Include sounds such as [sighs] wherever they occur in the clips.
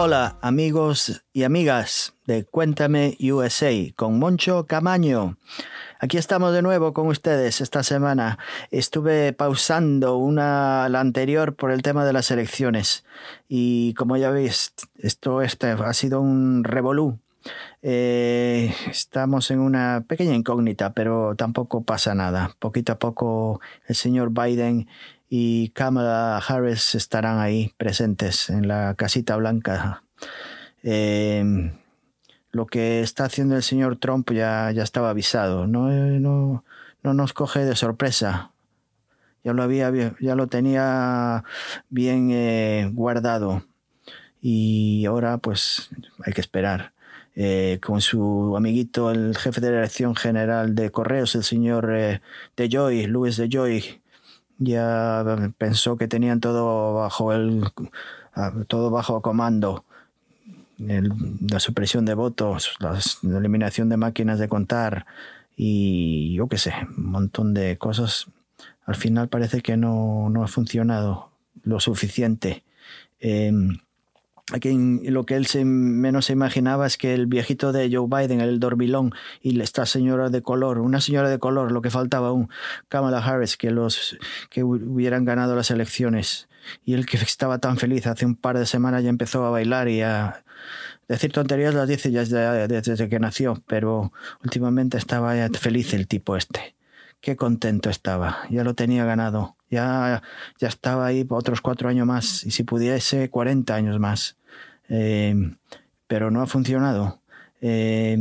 Hola amigos y amigas de Cuéntame USA con Moncho Camaño. Aquí estamos de nuevo con ustedes esta semana. Estuve pausando una la anterior por el tema de las elecciones y como ya veis esto este ha sido un revolú. Eh, estamos en una pequeña incógnita, pero tampoco pasa nada. Poquito a poco el señor Biden y Kamala Harris estarán ahí presentes en la casita blanca. Eh, lo que está haciendo el señor Trump ya, ya estaba avisado, no, no, no nos coge de sorpresa. Ya lo, había, ya lo tenía bien eh, guardado y ahora pues hay que esperar. Eh, con su amiguito, el jefe de la dirección general de correos, el señor de Joy, Luis de Joy, ya pensó que tenían todo bajo el todo bajo comando. La supresión de votos la eliminación de máquinas de contar y yo qué sé un montón de cosas. Al final parece que no, no ha funcionado lo suficiente em, Aquí lo que él se, menos se imaginaba es que el viejito de Joe Biden, el dormilón, y esta señora de color, una señora de color, lo que faltaba un Kamala Harris, que los que hubieran ganado las elecciones. Y él que estaba tan feliz hace un par de semanas ya empezó a bailar y a decir tonterías las dice ya desde, desde que nació, pero últimamente estaba feliz el tipo este. Qué contento estaba, ya lo tenía ganado, ya, ya estaba ahí otros cuatro años más, y si pudiese, 40 años más. Eh, pero no ha funcionado. Eh,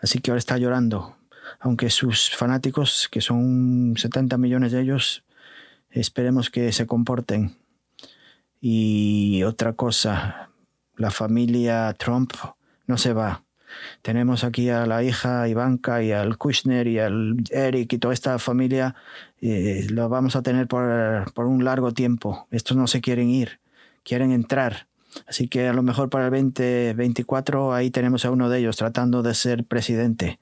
así que ahora está llorando. Aunque sus fanáticos, que son 70 millones de ellos, esperemos que se comporten. Y otra cosa, la familia Trump no se va. Tenemos aquí a la hija Ivanka y al Kushner y al Eric y toda esta familia. Eh, lo vamos a tener por, por un largo tiempo. Estos no se quieren ir, quieren entrar. Así que a lo mejor para el 2024 ahí tenemos a uno de ellos tratando de ser presidente,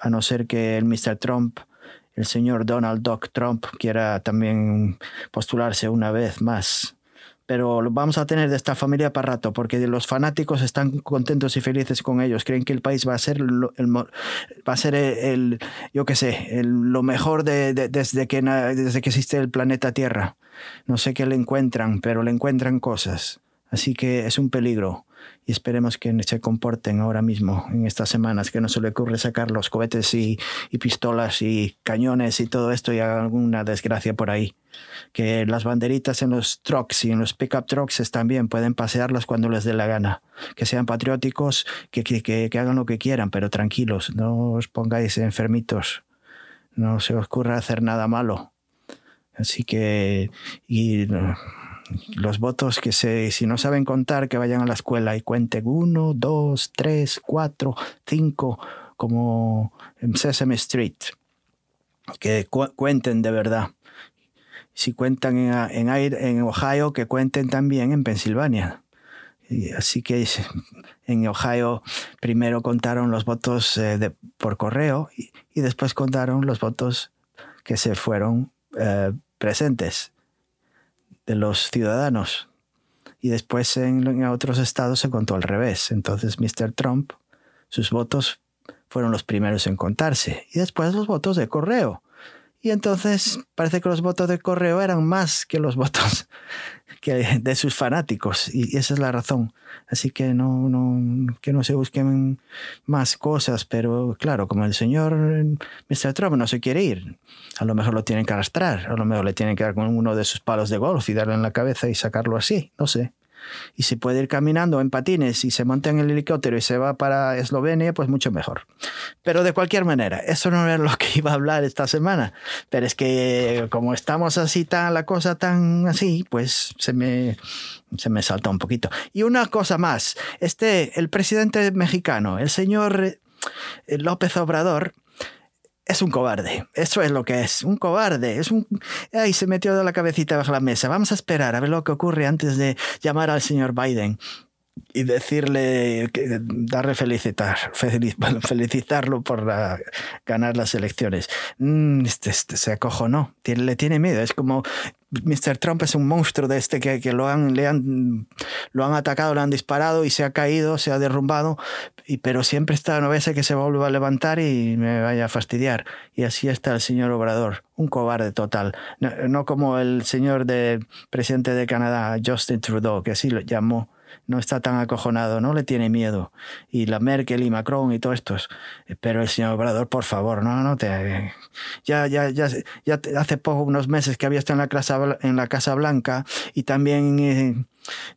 a no ser que el Mr. Trump, el señor Donald Duck Trump, quiera también postularse una vez más. Pero lo vamos a tener de esta familia para rato, porque los fanáticos están contentos y felices con ellos. Creen que el país va a ser el, va a ser el, yo qué sé, lo mejor desde, que, desde que existe el planeta Tierra. No sé qué le encuentran, pero le encuentran cosas. Así que es un peligro y esperemos que se comporten ahora mismo en estas semanas, que no se le ocurre sacar los cohetes y, pistolas y cañones y todo esto y haga alguna desgracia por ahí. Que las banderitas en los trucks y en los pickup trucks bien, pueden pasearlas cuando les dé la gana. Que sean patrióticos, que, hagan lo que quieran, pero tranquilos, no os pongáis enfermitos, no se os ocurra hacer nada malo. Así que... los votos que se, si no saben contar, que vayan a la escuela y cuenten uno, dos, tres, cuatro, cinco, como en Sesame Street. Que cuenten de verdad. Si cuentan en, en, Ohio, que cuenten también en Pensilvania. así que en Ohio primero contaron los votos eh, por correo y, después contaron los votos que se fueron eh, presentes de los ciudadanos. Y después en, otros estados se contó al revés. Entonces Mr. Trump, sus votos fueron los primeros en contarse. Y después los votos de correo. Y entonces parece que los votos de correo eran más que los [laughs] votos [laughs] de sus fanáticos. Y esa es la razón. Así que no, no, que no se busquen más cosas. Pero claro, como el señor Mr. Trump no se quiere ir, a lo mejor lo tienen que arrastrar. A lo mejor le tienen que dar con uno de sus palos de golf y darle en la cabeza y sacarlo así. No sé y si puede ir caminando en patines y se monta en el helicóptero y se va para Eslovenia, pues mucho mejor. Pero de cualquier manera, eso no era lo [laughs] que iba a hablar esta semana. Pero es que como estamos así, tan, la cosa tan así, pues se me, se me salta un poquito. Y una cosa más, este, el presidente mexicano, el señor eh, López Obrador, es un cobarde. Eso es lo que es. Un cobarde. Es un. Ay, se metió de la cabecita bajo la mesa. Vamos a esperar a ver lo que ocurre antes de llamar al señor Biden. Y decirle, darle felicitar, [laughs] felicitarlo por ganar las elecciones. Mm, este, este, se acojonó, le tiene miedo. Es como Mr. Trump es un monstruo de este que, que, lo, han, le han, lo han atacado, le han disparado y se ha caído, se ha derrumbado, y, pero siempre está, no veces que se vuelva a levantar y me vaya a fastidiar. Y así está el señor Obrador, un cobarde total. No, no como el señor de, presidente de Canadá, Justin Trudeau, que así lo llamó no está tan acojonado, no le tiene miedo. Y la Merkel y Macron y todos estos. Pero el señor Obrador, por favor, no, no te. Ya, ya, ya, ya hace poco, unos meses que había estado en la Casa, en la casa Blanca y también eh,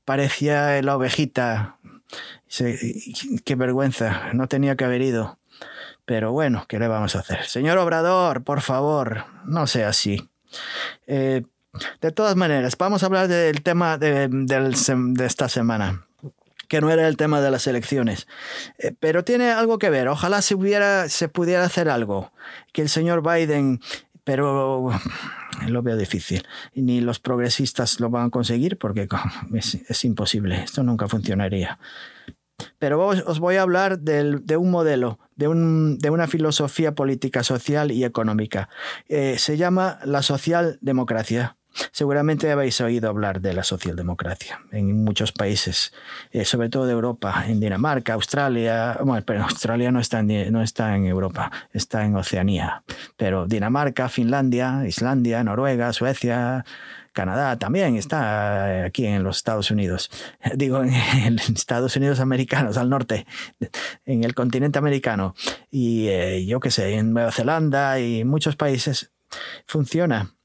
parecía la ovejita. qué vergüenza, no tenía que haber ido. Pero bueno, ¿qué le vamos a hacer? Señor Obrador, por favor, no sea así. Eh, de todas maneras, vamos a hablar del tema de, esta semana que no era el tema de las elecciones. Eh, pero tiene algo que ver. Ojalá se, hubiera, se pudiera hacer algo. Que el señor Biden, pero [sighs] lo veo difícil. Ni los progresistas lo van a conseguir porque [laughs] es, imposible. Esto nunca funcionaría. Pero os voy a hablar de un modelo, de, una filosofía política, social y económica. Eh, se llama la socialdemocracia. Seguramente habéis oído hablar de la socialdemocracia en muchos países, eh, sobre todo de Europa, en Dinamarca, Australia, bueno, pero Australia no está, en, no está en Europa, está en Oceanía, pero Dinamarca, Finlandia, Islandia, Noruega, Suecia, Canadá también está eh, aquí en los Estados Unidos, [laughs] digo en, Estados Unidos americanos, al norte, en el continente americano, y eh, yo qué sé, en Nueva Zelanda y muchos países funciona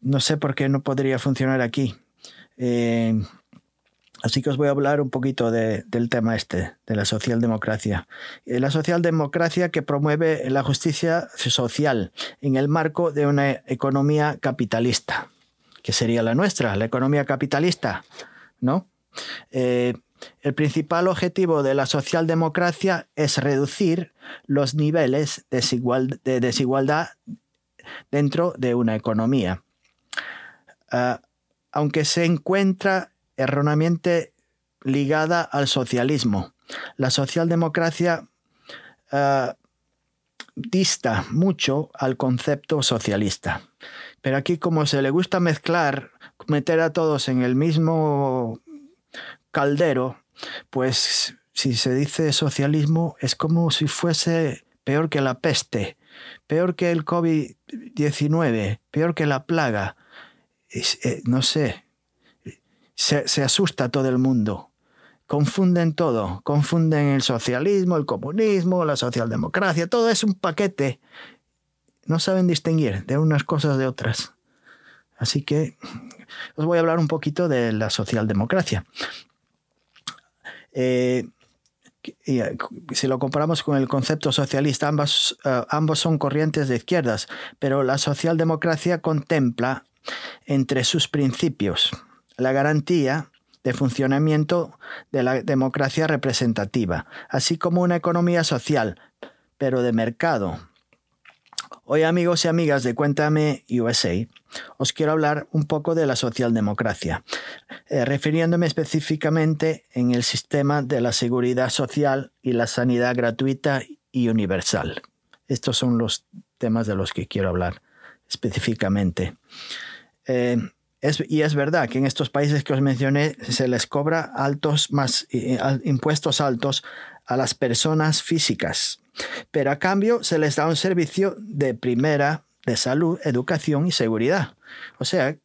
no sé por qué no podría funcionar aquí. Eh, así que os voy a hablar un poquito del tema este, de la socialdemocracia. Eh, la socialdemocracia que promueve la justicia social en el marco de una economía capitalista, que sería la nuestra, la economía capitalista, ¿no? Eh, el principal objetivo de la socialdemocracia es reducir los niveles de desigualdad dentro de una economía. Ah, aunque se encuentra erróneamente ligada al socialismo. La socialdemocracia ah, dista mucho al concepto socialista. Pero aquí como se le gusta mezclar, meter a todos en el mismo caldero, pues si se dice socialismo es como si fuese peor que la peste, peor que el COVID-19, peor que la plaga, no sé, se, asusta todo el mundo. Confunden todo, confunden el socialismo, el comunismo, la socialdemocracia, todo es un paquete. No saben distinguir de unas cosas de otras. Así que os voy a hablar un poquito de la socialdemocracia. Eh, eh, si lo comparamos con el concepto socialista, ambos son corrientes de izquierdas, pero la socialdemocracia contempla entre sus principios la garantía de funcionamiento de la democracia representativa, así como una economía social, pero de mercado. Hoy amigos y amigas de Cuéntame USA, os quiero hablar un poco de la socialdemocracia, eh, refiriéndome específicamente en el sistema de la seguridad social y la sanidad gratuita y universal. Estos son los temas de los que quiero hablar específicamente. Eh, y es verdad que en estos países que os mencioné se les cobra altos más impuestos altos a las personas físicas, pero a cambio se les da un servicio de primera de salud, educación y seguridad. O sea,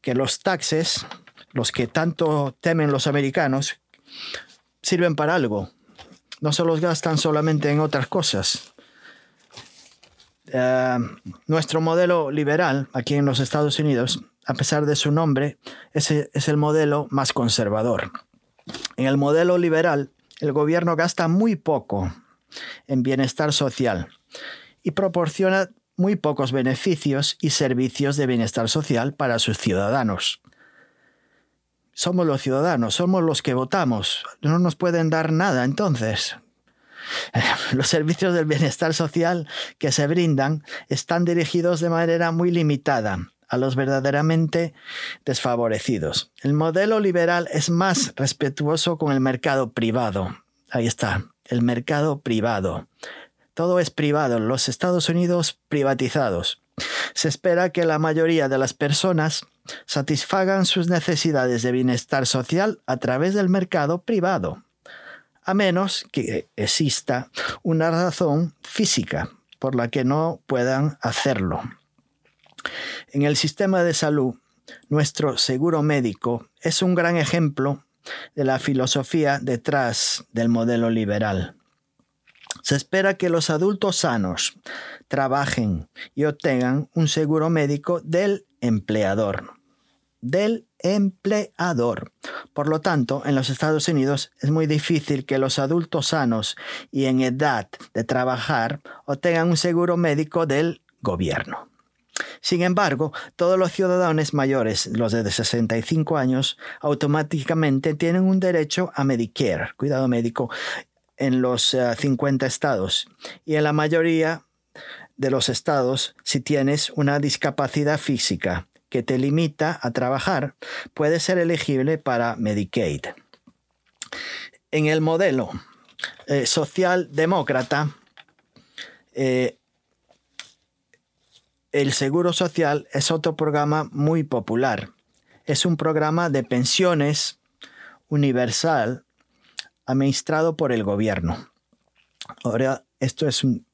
que los taxes, los que tanto temen los americanos, sirven para algo. No se los gastan solamente en otras cosas. Eh, nuestro modelo liberal aquí en los Estados Unidos, a pesar de su nombre, es, es el modelo más conservador. En el modelo liberal, el gobierno gasta muy poco en bienestar social y proporciona muy pocos beneficios y servicios de bienestar social para sus ciudadanos. Somos los ciudadanos, somos los que votamos. No nos pueden dar nada entonces. [laughs] Los servicios del bienestar social que se brindan están dirigidos de manera muy limitada a los verdaderamente desfavorecidos. El modelo liberal es más respetuoso con el mercado privado. Ahí está, el mercado privado. Todo es privado, los Estados Unidos privatizados. Se espera que la mayoría de las personas satisfagan sus necesidades de bienestar social a través del mercado privado, a menos que exista una razón física por la que no puedan hacerlo. En el sistema de salud, nuestro seguro médico es un gran ejemplo de la filosofía detrás del modelo liberal. Se espera que los adultos sanos trabajen y obtengan un seguro médico del empleador. Del empleador. Por lo tanto, en los Estados Unidos es muy difícil que los adultos sanos y en edad de trabajar obtengan un seguro médico del gobierno. Sin embargo, todos los ciudadanos mayores, los de 65 años, automáticamente tienen un derecho a Medicare, cuidado médico, en los 50 eh, estados y en la mayoría de los estados si tienes una discapacidad física que te limita a trabajar, puedes ser elegible para Medicaid. En el modelo eh, socialdemócrata, eh, el Seguro Social es otro programa muy popular. Es un programa de pensiones universal administrado por el gobierno. Ahora, esto es un,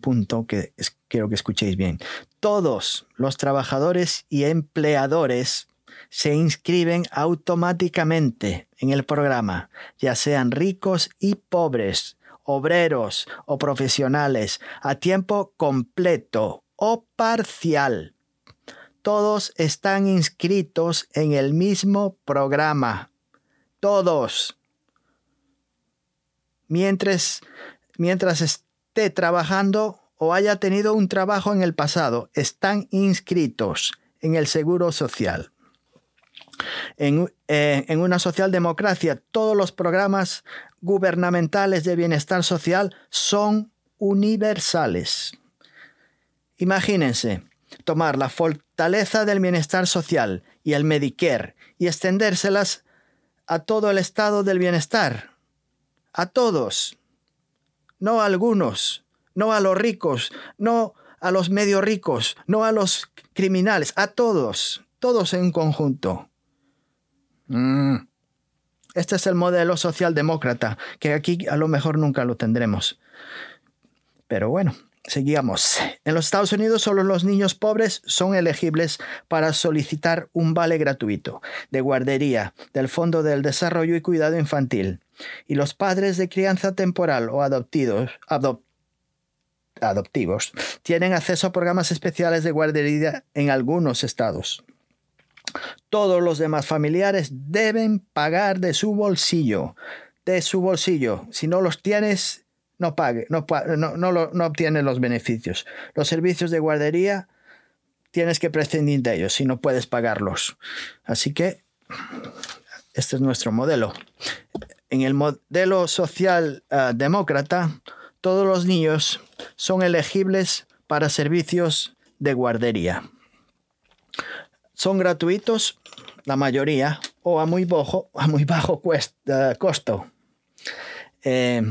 punto que quiero que escuchéis bien. Todos los trabajadores y empleadores se inscriben automáticamente en el programa, ya sean ricos y pobres, obreros o profesionales, a tiempo completo o parcial. Todos están inscritos en el mismo programa. Todos. Mientras, mientras esté trabajando o haya tenido un trabajo en el pasado, están inscritos en el Seguro Social. En, eh, en, una socialdemocracia, todos los programas gubernamentales de bienestar social son universales. Imagínense tomar la fortaleza del bienestar social y el Medicare y extendérselas a todo el estado del bienestar. A todos. No a algunos, no a los ricos, no a los medio ricos, no a los criminales, a todos, todos en conjunto. Mm. Este es el modelo socialdemócrata, que aquí a lo mejor nunca lo tendremos. Pero bueno, Seguíamos. En los Estados Unidos solo los niños pobres son elegibles para solicitar un vale gratuito de guardería del Fondo del Desarrollo y Cuidado Infantil. Y los padres de crianza temporal o adoptivos, tienen acceso a programas especiales de guardería en algunos estados. Todos los demás familiares deben pagar de su bolsillo. De su bolsillo. Si no los tienes, no pague, no, no, obtiene los beneficios. Los servicios de guardería tienes que prescindir de ellos si no puedes pagarlos. Así que este es nuestro modelo. En el modelo social ah, demócrata, todos los niños son elegibles para servicios de guardería. Son gratuitos, la mayoría, o a muy bajo, a muy bajo costo. Eh,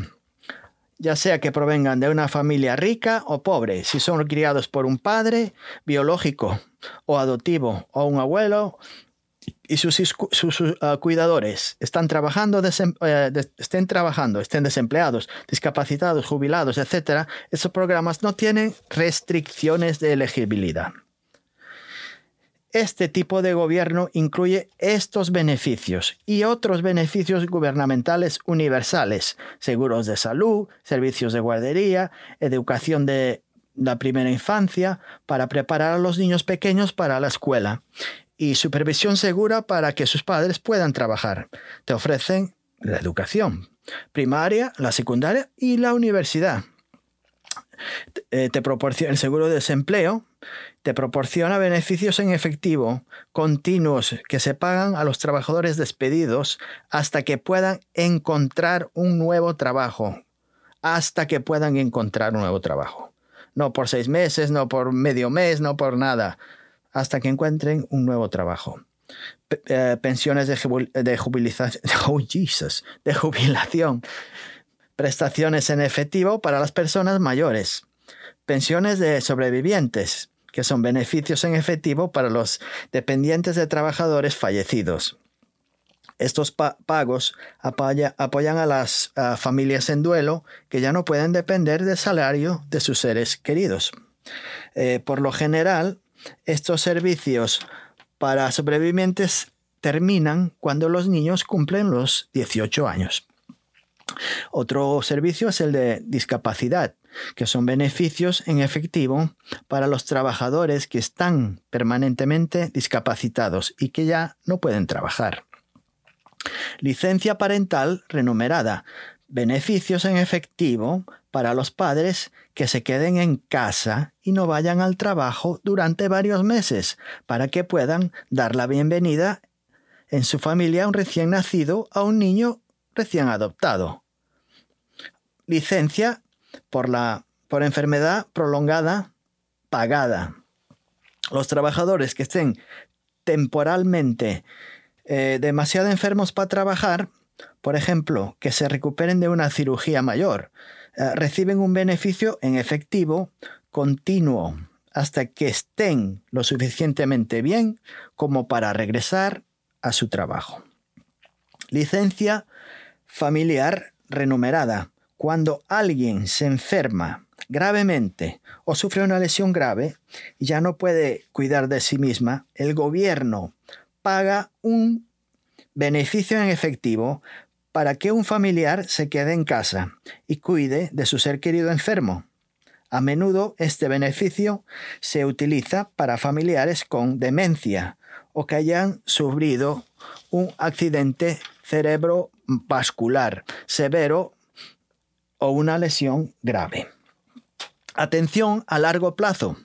ya sea que provengan de una familia rica o pobre, si son criados por un padre biológico o adoptivo o un abuelo y sus, uh, cuidadores están trabajando, eh, estén trabajando, estén desempleados, discapacitados, jubilados, etc., esos programas no tienen restricciones de elegibilidad. Este tipo de gobierno incluye estos beneficios y otros beneficios gubernamentales universales, seguros de salud, servicios de guardería, educación de la primera infancia para preparar a los niños pequeños para la escuela y supervisión segura para que sus padres puedan trabajar. Te ofrecen la educación primaria, la secundaria y la universidad. Eh, te proporciona el seguro de desempleo, te proporciona beneficios en efectivo continuos que se pagan a los trabajadores despedidos hasta que puedan encontrar un nuevo trabajo. Hasta que puedan encontrar un nuevo trabajo. No por seis meses, no por medio mes, no por nada. hasta que encuentren un nuevo trabajo. Eh, pensiones de, de, [laughs] oh, de jubilación, prestaciones en efectivo para las personas mayores, pensiones de sobrevivientes, que son beneficios en efectivo para los dependientes de trabajadores fallecidos. Estos pagos apoyan a las familias en duelo que ya no pueden depender del salario de sus seres queridos. Eh, por lo general, estos servicios para sobrevivientes terminan cuando los niños cumplen los 18 años. Otro servicio es el de discapacidad, que son beneficios en efectivo para los trabajadores que están permanentemente discapacitados y que ya no pueden trabajar. Licencia parental remunerada, beneficios en efectivo para los padres que se queden en casa y no vayan al trabajo durante varios meses para que puedan dar la bienvenida en su familia a un recién nacido a un niño recién adoptado. Licencia por, la, por enfermedad prolongada pagada. Los trabajadores que estén temporalmente eh, demasiado enfermos para trabajar, por ejemplo, que se recuperen de una cirugía mayor, eh, reciben un beneficio en efectivo continuo hasta que estén lo suficientemente bien como para regresar a su trabajo. Licencia familiar renumerada. Cuando alguien se enferma gravemente o sufre una lesión grave y ya no puede cuidar de sí misma, el gobierno paga un beneficio en efectivo para que un familiar se quede en casa y cuide de su ser querido enfermo. A menudo este beneficio se utiliza para familiares con demencia o que hayan sufrido un accidente cerebrovascular severo o una lesión grave. Atención a largo plazo.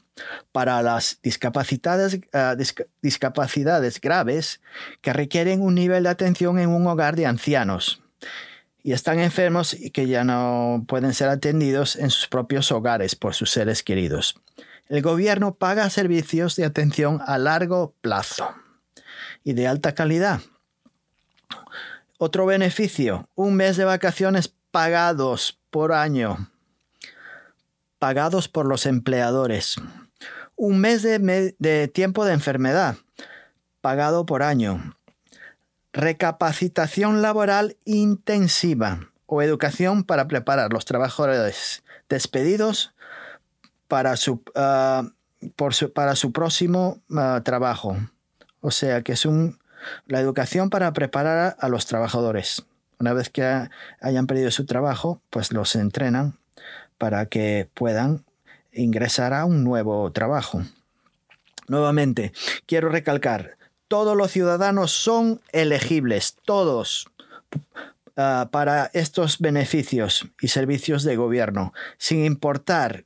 Para las discapacidades, eh, discapacidades graves que requieren un nivel de atención en un hogar de ancianos y están enfermos y que ya no pueden ser atendidos en sus propios hogares por sus seres queridos. El gobierno paga servicios de atención a largo plazo y de alta calidad. Otro beneficio, un mes de vacaciones pagados por año, pagados por los empleadores. Un mes de, tiempo de enfermedad, pagado por año. Recapacitación laboral intensiva o educación para preparar los trabajadores despedidos para su, ah, para su próximo ah, trabajo. O sea que es un, la educación para preparar a los trabajadores. Una vez que hayan perdido su trabajo, pues los entrenan para que puedan ingresar a un nuevo trabajo. Nuevamente, quiero recalcar, todos los ciudadanos son elegibles, todos, ah, para estos beneficios y servicios de gobierno, sin importar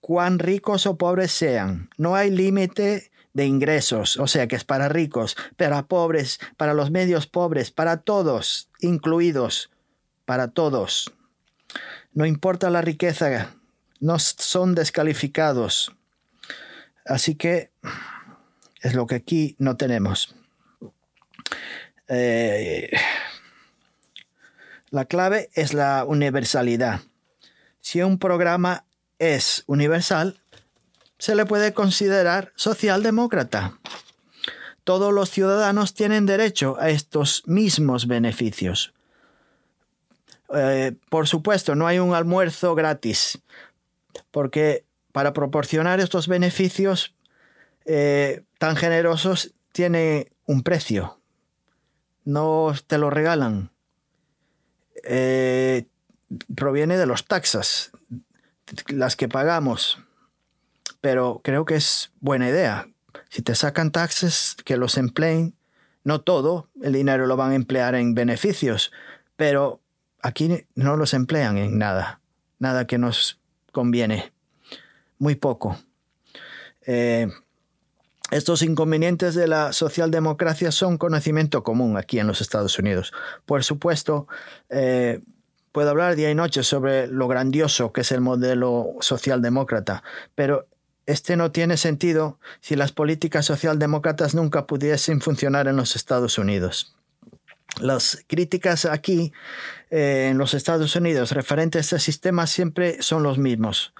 cuán ricos o pobres sean. No hay límite de ingresos, o sea que es para ricos, para pobres, para los medios pobres, para todos, incluidos, para todos. No importa la riqueza, no son descalificados. Así que es lo que aquí no tenemos. Eh, la clave es la universalidad. Si un programa es universal, se le puede considerar socialdemócrata. Todos los ciudadanos tienen derecho a estos mismos beneficios. Eh, por supuesto, no hay un almuerzo gratis, porque para proporcionar estos beneficios eh, tan generosos tiene un precio. No te lo regalan. Eh, proviene de los taxas, las que pagamos pero creo que es buena idea. Si te sacan taxes, que los empleen, no todo, el dinero lo van a emplear en beneficios, pero aquí no los emplean en nada, nada que nos conviene, muy poco. Eh, estos inconvenientes de la socialdemocracia son conocimiento común aquí en los Estados Unidos. Por supuesto, eh, puedo hablar día y noche sobre lo grandioso que es el modelo socialdemócrata, pero este no tiene sentido si las políticas socialdemócratas nunca pudiesen funcionar en los Estados Unidos. Las críticas aquí eh, en los Estados Unidos referentes a este sistema siempre son los mismos,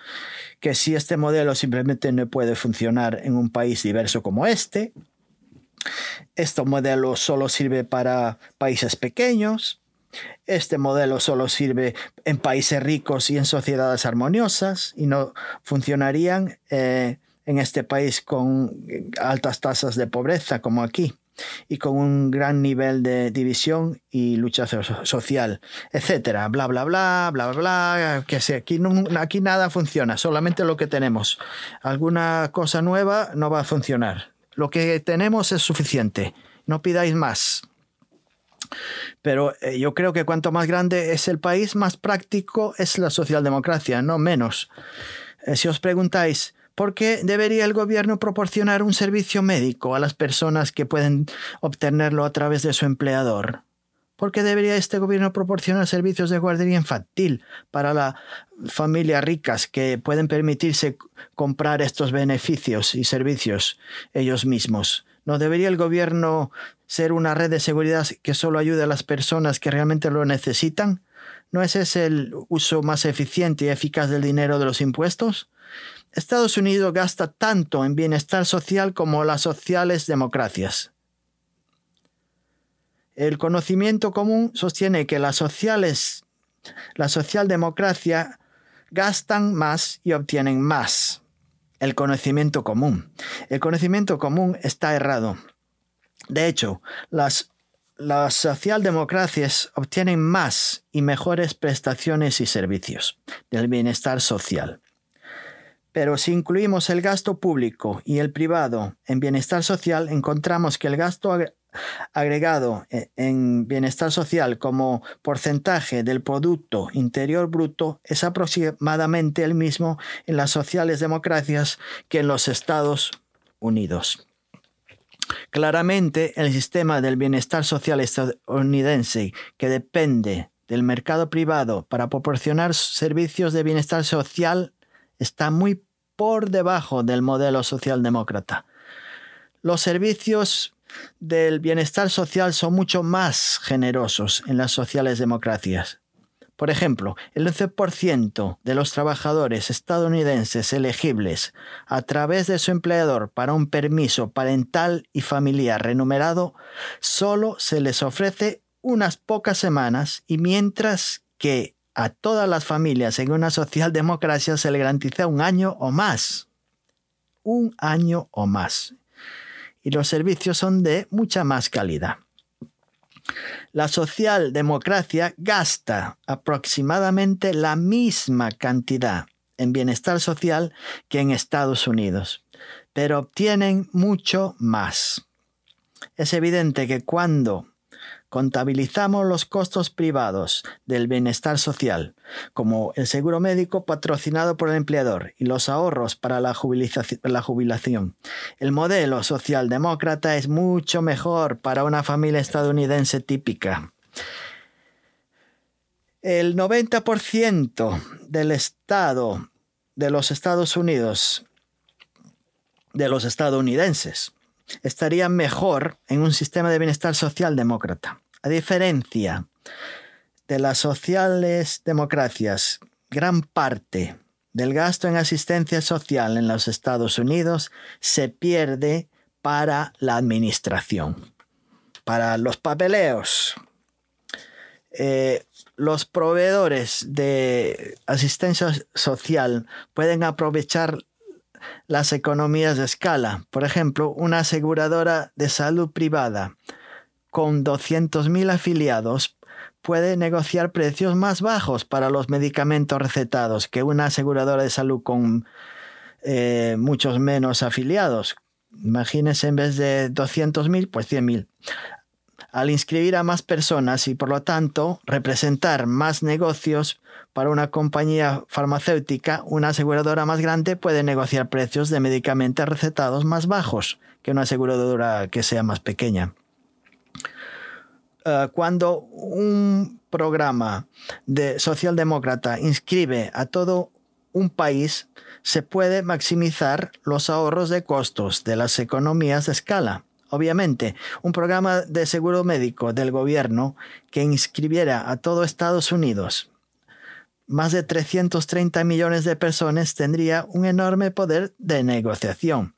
que si este modelo simplemente no puede funcionar en un país diverso como este, este modelo solo sirve para países pequeños, este modelo solo sirve en países ricos y en sociedades armoniosas y no funcionarían eh, en este país con altas tasas de pobreza como aquí y con un gran nivel de división y lucha social, etcétera, bla bla bla, bla bla que sé, aquí, aquí nada funciona, solamente lo que tenemos. Alguna cosa nueva no va a funcionar. Lo que tenemos es suficiente. No pidáis más. Pero eh, yo creo que cuanto más grande es el país, más práctico es la socialdemocracia, no menos. Eh, si os preguntáis, ¿por qué debería el gobierno proporcionar un servicio médico a las personas que pueden obtenerlo a través de su empleador? ¿Por qué debería este gobierno proporcionar servicios de guardería infantil para las familias ricas que pueden permitirse comprar estos beneficios y servicios ellos mismos? ¿No debería el gobierno ser una red de seguridad que solo ayude a las personas que realmente lo necesitan? ¿No es ese el uso más eficiente y eficaz del dinero de los impuestos? Estados Unidos gasta tanto en bienestar social como las sociales democracias. El conocimiento común sostiene que las sociales, la socialdemocracia gastan más y obtienen más. El conocimiento común. El conocimiento común está errado. De hecho, las, las socialdemocracias obtienen más y mejores prestaciones y servicios del bienestar social. Pero si incluimos el gasto público y el privado en bienestar social, encontramos que el gasto agregado e, en bienestar social como porcentaje del Producto Interior Bruto es aproximadamente el mismo en las sociales democracias que en los Estados Unidos. Claramente, el sistema del bienestar social estadounidense, que depende del mercado privado para proporcionar servicios de bienestar social, está muy por debajo del modelo socialdemócrata. Los servicios del bienestar social son mucho más generosos en las sociales democracias. Por ejemplo, el 11% de los trabajadores estadounidenses elegibles a través de su empleador para un permiso parental y familiar remunerado solo se les ofrece unas pocas semanas y mientras que a todas las familias en una socialdemocracia se le garantiza un año o más. Un año o más y los servicios son de mucha más calidad. La socialdemocracia gasta aproximadamente la misma cantidad en bienestar social que en Estados Unidos, pero obtienen mucho más. Es evidente que cuando contabilizamos los costos privados del bienestar social, como el seguro médico patrocinado por el empleador y los ahorros para la jubilación. El modelo socialdemócrata es mucho mejor para una familia estadounidense típica. El 90% del Estado de los Estados Unidos, de los estadounidenses, estaría mejor en un sistema de bienestar social demócrata. A diferencia de las sociales democracias, gran parte del gasto en asistencia social en los Estados Unidos se pierde para la administración, para los papeleos. Eh, los proveedores de asistencia social pueden aprovechar las economías de escala. Por ejemplo, una aseguradora de salud privada con 200.000 afiliados puede negociar precios más bajos para los medicamentos recetados que una aseguradora de salud con eh, muchos menos afiliados. Imagínense en vez de 200.000, pues 100.000 al inscribir a más personas y por lo tanto representar más negocios para una compañía farmacéutica, una aseguradora más grande puede negociar precios de medicamentos recetados más bajos que una aseguradora que sea más pequeña. Eh, cuando un programa de socialdemócrata inscribe a todo un país se puede maximizar los ahorros de costos de las economías de escala. Obviamente, un programa de seguro médico del gobierno que inscribiera a todo Estados Unidos más de 330 millones de personas tendría un enorme poder de negociación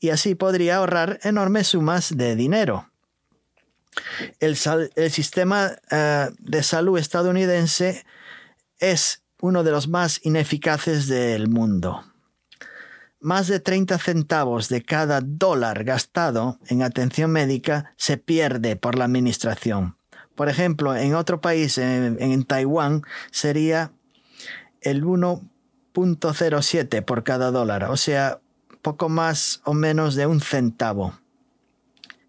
y así podría ahorrar enormes sumas de dinero. El, sistema eh, de salud estadounidense es uno de los más ineficaces del mundo. Más de 30 centavos de cada dólar gastado en atención médica se pierde por la administración. Por ejemplo, en otro país, en, Taiwán, sería el 1.07 por cada dólar, o sea, poco más o menos de un centavo.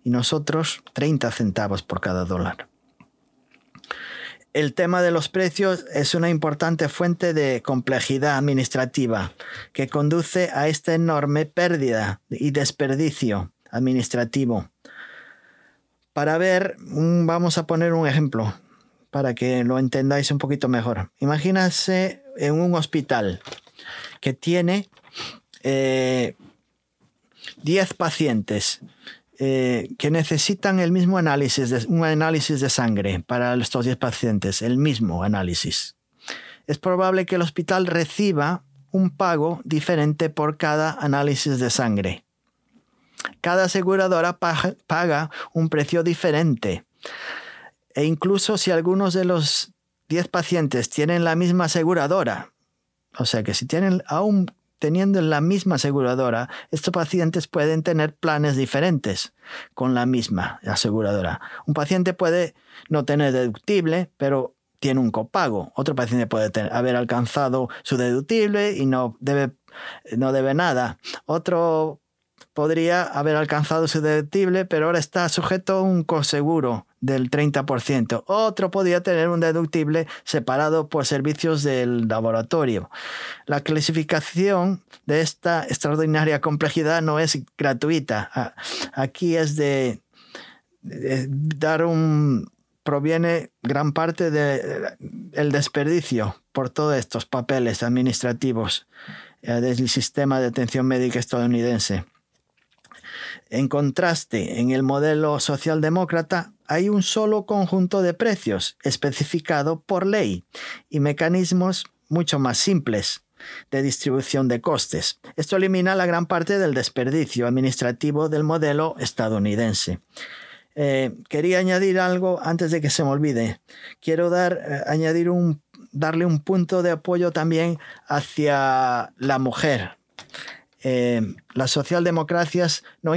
Y nosotros 30 centavos por cada dólar. El tema de los precios es una importante fuente de complejidad administrativa que conduce a esta enorme pérdida y desperdicio administrativo. Para ver, vamos a poner un ejemplo para que lo entendáis un poquito mejor. Imagínense en un hospital que tiene 10 eh, pacientes eh, que necesitan el mismo análisis, de, un análisis de sangre para estos 10 pacientes, el mismo análisis. Es probable que el hospital reciba un pago diferente por cada análisis de sangre. Cada aseguradora paga un precio diferente. E incluso si algunos de los 10 pacientes tienen la misma aseguradora, o sea que si tienen aún teniendo la misma aseguradora, estos pacientes pueden tener planes diferentes con la misma aseguradora. Un paciente puede no tener deductible, pero tiene un copago. Otro paciente puede haber alcanzado su deductible y no debe, no debe nada. Otro podría haber alcanzado su deductible, pero ahora está sujeto a un coseguro del 30%. Otro podría tener un deductible separado por servicios del laboratorio. La clasificación de esta extraordinaria complejidad no es gratuita. Aquí es de, dar un proviene gran parte del desperdicio por todos estos papeles administrativos eh, del sistema de atención médica estadounidense. En contraste, en el modelo socialdemócrata hay un solo conjunto de precios especificado por ley y mecanismos mucho más simples de distribución de costes. Esto elimina la gran parte del desperdicio administrativo del modelo estadounidense. Eh, quería añadir algo antes de que se me olvide. Quiero dar, eh, añadir un, darle un punto de apoyo también hacia la mujer. Eh, las socialdemocracias no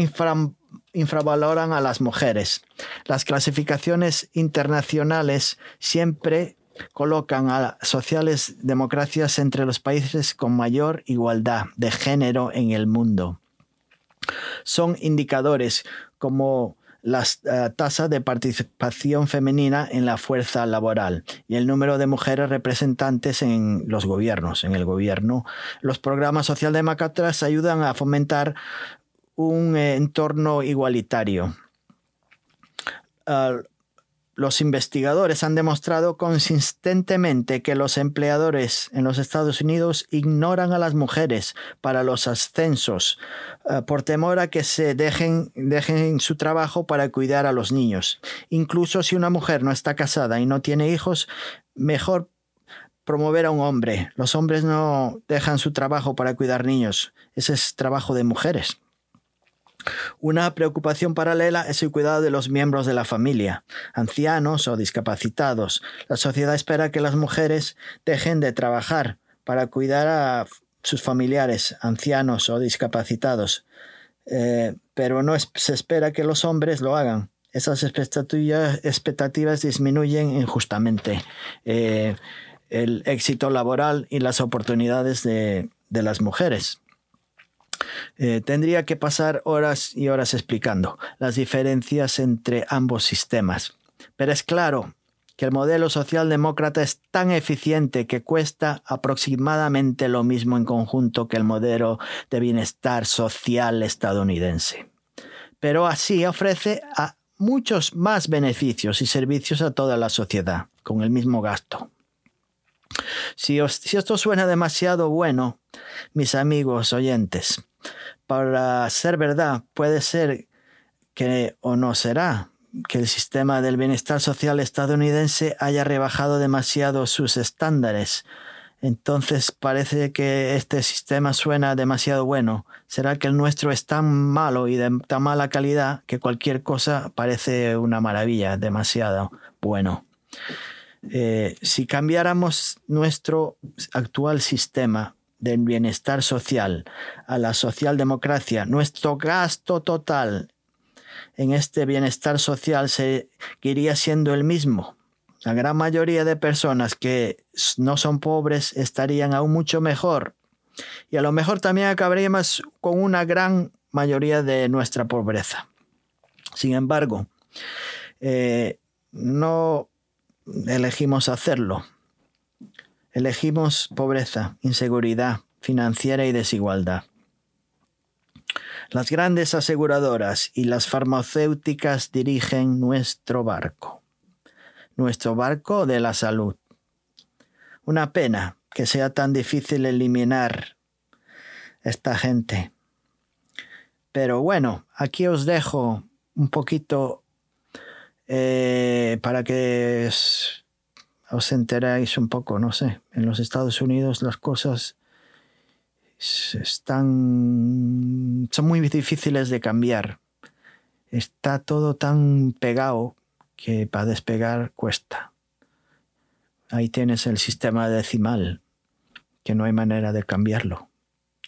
infravaloran a las mujeres. Las clasificaciones internacionales siempre colocan a sociales democracias entre los países con mayor igualdad de género en el mundo. Son indicadores como la eh, tasa de participación femenina en la fuerza laboral y el número de mujeres representantes en los gobiernos, en el gobierno. Los programas socialdemócratas ayudan a fomentar un entorno igualitario. Ah, los investigadores han demostrado consistentemente que los empleadores en los Estados Unidos ignoran a las mujeres para los ascensos eh, por temor a que se dejen, dejen su trabajo para cuidar a los niños. Incluso si una mujer no está casada y no tiene hijos, mejor promover a un hombre. Los hombres no dejan su trabajo para cuidar niños. Ese es trabajo de mujeres. Una preocupación paralela es el cuidado de los miembros de la familia, ancianos o discapacitados. La sociedad espera que las mujeres dejen de trabajar para cuidar a sus familiares, ancianos o discapacitados, eh, pero no se espera que los hombres lo hagan. Esas expectativas, disminuyen injustamente eh, el éxito laboral y las oportunidades de las mujeres. Eh, tendría que pasar horas y horas explicando las diferencias entre ambos sistemas. Pero es claro que el modelo socialdemócrata es tan eficiente que cuesta aproximadamente lo mismo en conjunto que el modelo de bienestar social estadounidense. Pero así ofrece a muchos más beneficios y servicios a toda la sociedad, con el mismo gasto. Si, si esto suena demasiado bueno, mis amigos oyentes, para ser verdad puede ser que o no será que el sistema del bienestar social estadounidense haya rebajado demasiado sus estándares. Entonces parece que este sistema suena demasiado bueno. ¿Será que el nuestro es tan malo y de tan mala calidad que cualquier cosa parece una maravilla, demasiado bueno? Eh, si cambiáramos nuestro actual sistema del bienestar social a la socialdemocracia, nuestro gasto total en este bienestar social seguiría siendo el mismo. La gran mayoría de personas que no son pobres estarían aún mucho mejor. Y a lo mejor también acabaríamos con una gran mayoría de nuestra pobreza. Sin embargo, eh, no elegimos hacerlo. Elegimos pobreza, inseguridad financiera y desigualdad. Las grandes aseguradoras y las farmacéuticas dirigen nuestro barco, nuestro barco de la salud. Una pena que sea tan difícil eliminar esta gente. Pero bueno, aquí os dejo un poquito eh, para que os enteráis un poco, no sé, en los Estados Unidos las cosas están, son muy difíciles de cambiar. Está todo tan pegado que para despegar cuesta. Ahí tienes el sistema decimal, que no hay manera de cambiarlo.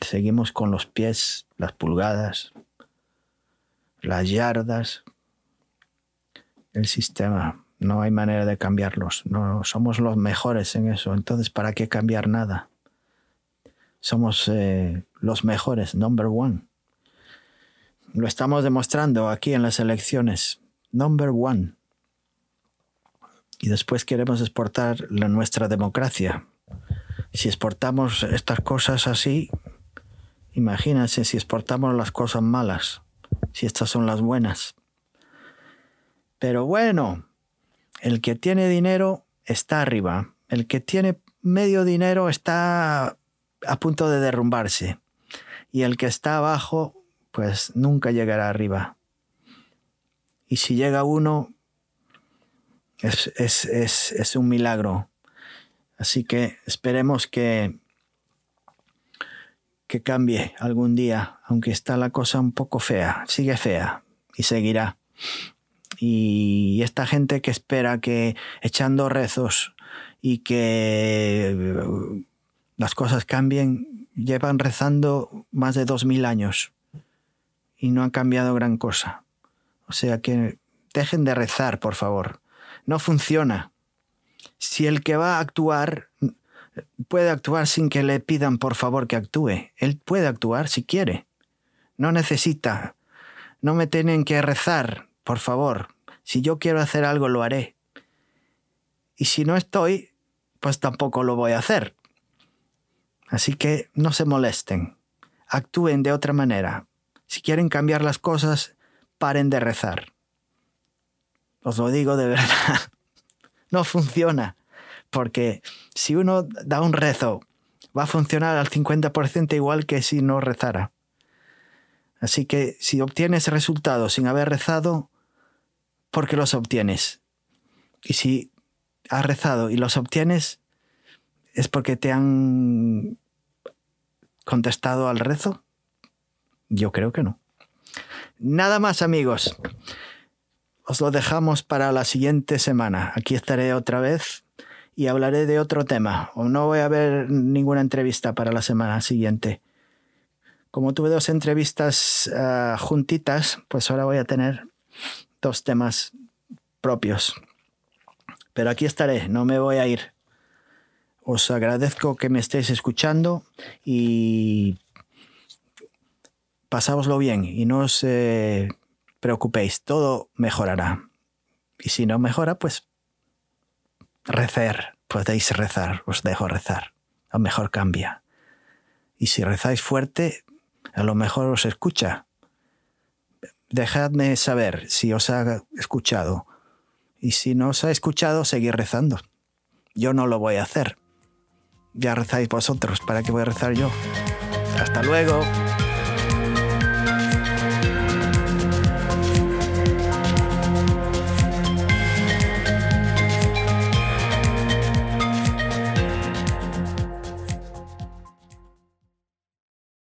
Seguimos con los pies, las pulgadas, las yardas. El sistema, no hay manera de cambiarlos. No somos los mejores en eso. Entonces, ¿para qué cambiar nada? somos eh, los mejores, number one. Lo estamos demostrando aquí en las elecciones, number one. Y después queremos exportar la, nuestra democracia. Si exportamos estas cosas así, imagínense si exportamos las cosas malas, si estas son las buenas. Pero bueno, el que tiene dinero está arriba, el que tiene medio dinero está a punto de derrumbarse. Y el que está abajo, pues nunca llegará arriba. Y si llega uno, es, es, un milagro. Así que esperemos que, que cambie algún día, aunque está la cosa un poco fea, sigue fea y seguirá. Y esta gente que espera que echando rezos y que las cosas cambien, llevan rezando más de dos mil años y no han cambiado gran cosa. O sea que dejen de rezar, por favor. No funciona. Si el que va a actuar puede actuar sin que le pidan por favor que actúe, él puede actuar si quiere. No necesita. No me tienen que rezar, por favor. Si yo quiero hacer algo, lo haré. Y si no estoy, pues tampoco lo voy a hacer. Así que no se molesten, actúen de otra manera. Si quieren cambiar las cosas, paren de rezar. Os lo digo de [laughs] verdad, no funciona, porque si uno da un rezo, va a funcionar al 50% igual que si no rezara. Así que si obtienes resultados sin haber rezado, ¿por qué los obtienes? Y si has rezado y los obtienes, ¿Es porque te han contestado al rezo? Yo creo que no. Nada más amigos. Os lo dejamos para la siguiente semana. Aquí estaré otra vez y hablaré de otro tema. O no voy a ver ninguna entrevista para la semana siguiente. Como tuve dos entrevistas ah, juntitas, pues ahora voy a tener dos temas propios. Pero aquí estaré, no me voy a ir. Os agradezco que me estéis escuchando y pasáoslo bien y no os eh, preocupéis, todo mejorará. Y si no mejora, pues rezar, podéis rezar, os dejo rezar, a lo mejor cambia. Y si rezáis fuerte, a lo mejor os escucha. Dejadme saber si os ha escuchado. Y si no os ha escuchado, seguid rezando. Yo no lo voy a hacer ya rezáis vosotros, ¿para qué voy a rezar yo? Hasta luego.